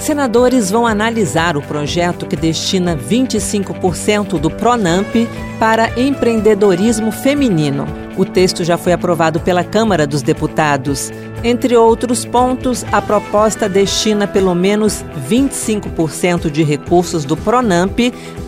Senadores vão analisar o projeto que destina 25% do PRONAMP para empreendedorismo feminino. O texto já foi aprovado pela Câmara dos Deputados. Entre outros pontos, a proposta destina pelo menos 25% de recursos do Pronamp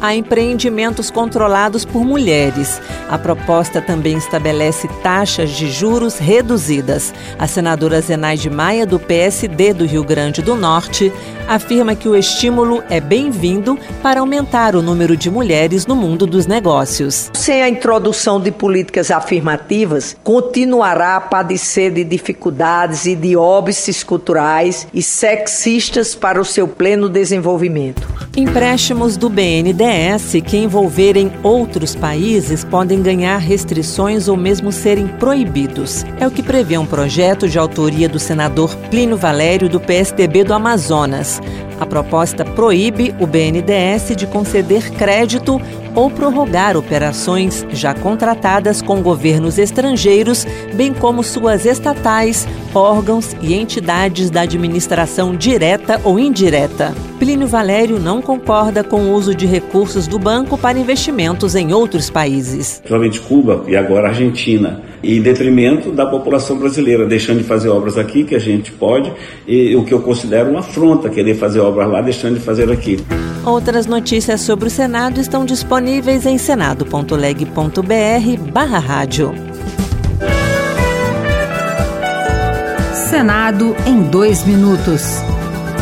a empreendimentos controlados por mulheres. A proposta também estabelece taxas de juros reduzidas. A senadora Zenaide Maia, do PSD do Rio Grande do Norte, afirma que o estímulo é bem-vindo para aumentar o número de mulheres no mundo dos negócios. Sem a introdução de políticas afirmativas, continuará a padecer de dificuldades e de óbices culturais e sexistas para o seu pleno desenvolvimento. Empréstimos do BNDES que envolverem outros países podem ganhar restrições ou mesmo serem proibidos. É o que prevê um projeto de autoria do senador Plínio Valério do PSDB do Amazonas. A proposta proíbe o BNDES de conceder crédito ou prorrogar operações já contratadas com governos estrangeiros, bem como suas estatais, órgãos e entidades da administração direta ou indireta. Plínio Valério não concorda com o uso de recursos do banco para investimentos em outros países. Principalmente Cuba e agora Argentina, em detrimento da população brasileira, deixando de fazer obras aqui que a gente pode, e o que eu considero uma afronta querer fazer obras lá, deixando de fazer aqui. Outras notícias sobre o Senado estão disponíveis em senado.leg.br/barra rádio. Senado em dois minutos.